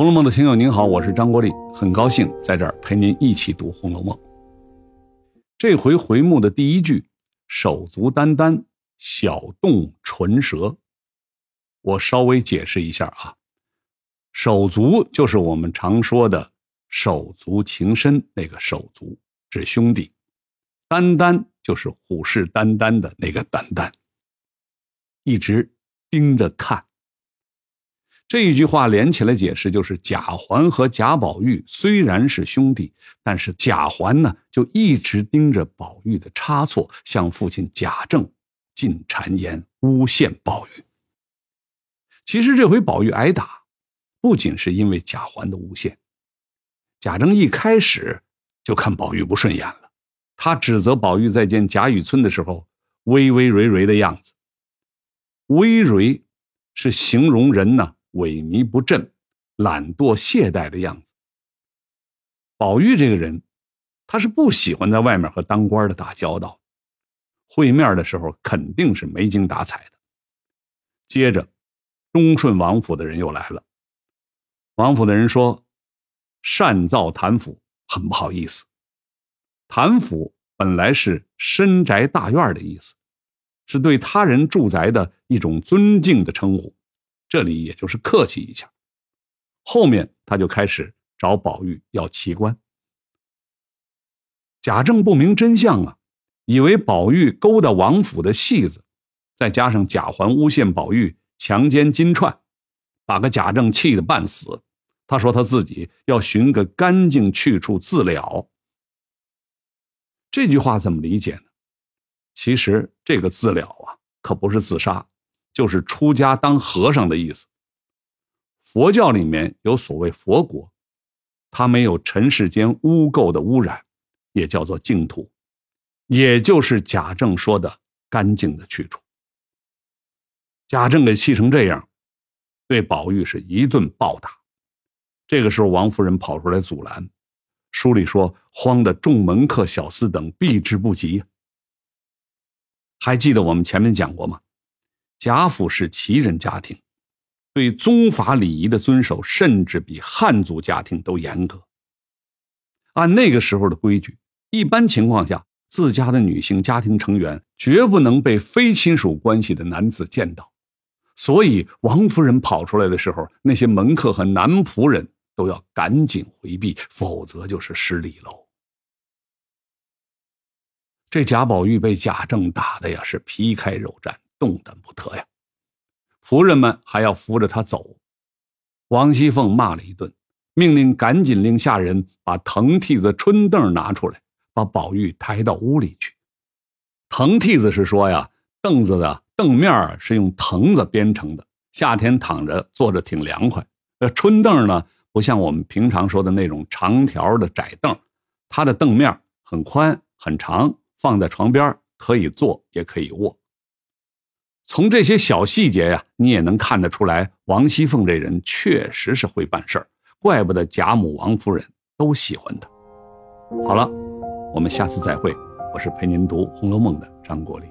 红楼梦的听友您好，我是张国立，很高兴在这儿陪您一起读《红楼梦》。这回回目的第一句“手足眈眈，小动唇舌”，我稍微解释一下啊，“手足”就是我们常说的手足情深那个手足，指兄弟；“眈眈”就是虎视眈眈的那个眈眈，一直盯着看。这一句话连起来解释，就是贾环和贾宝玉虽然是兄弟，但是贾环呢就一直盯着宝玉的差错，向父亲贾政进谗言，诬陷宝玉。其实这回宝玉挨打，不仅是因为贾环的诬陷，贾政一开始就看宝玉不顺眼了，他指责宝玉在见贾雨村的时候微微蕤蕤的样子。微蕤是形容人呢。萎靡不振、懒惰懈怠的样子。宝玉这个人，他是不喜欢在外面和当官的打交道，会面的时候肯定是没精打采的。接着，忠顺王府的人又来了。王府的人说：“擅造谭府，很不好意思。谭府本来是深宅大院的意思，是对他人住宅的一种尊敬的称呼。”这里也就是客气一下，后面他就开始找宝玉要奇观。贾政不明真相啊，以为宝玉勾搭王府的戏子，再加上贾环诬陷宝玉强奸金钏，把个贾政气得半死。他说他自己要寻个干净去处自了。这句话怎么理解呢？其实这个自了啊，可不是自杀。就是出家当和尚的意思。佛教里面有所谓佛国，它没有尘世间污垢的污染，也叫做净土，也就是贾政说的干净的去处。贾政给气成这样，对宝玉是一顿暴打。这个时候，王夫人跑出来阻拦，书里说慌的众门客小厮等避之不及。还记得我们前面讲过吗？贾府是旗人家庭，对宗法礼仪的遵守，甚至比汉族家庭都严格。按那个时候的规矩，一般情况下，自家的女性家庭成员绝不能被非亲属关系的男子见到。所以，王夫人跑出来的时候，那些门客和男仆人都要赶紧回避，否则就是失礼喽。这贾宝玉被贾政打的呀，是皮开肉绽。动弹不得呀！仆人们还要扶着他走。王熙凤骂了一顿，命令赶紧令下人把藤屉子、春凳拿出来，把宝玉抬到屋里去。藤屉子是说呀，凳子的凳面是用藤子编成的，夏天躺着坐着挺凉快。那，春凳呢，不像我们平常说的那种长条的窄凳，它的凳面很宽很长，放在床边可以坐也可以卧。从这些小细节呀，你也能看得出来，王熙凤这人确实是会办事儿，怪不得贾母、王夫人都喜欢她。好了，我们下次再会。我是陪您读《红楼梦》的张国立。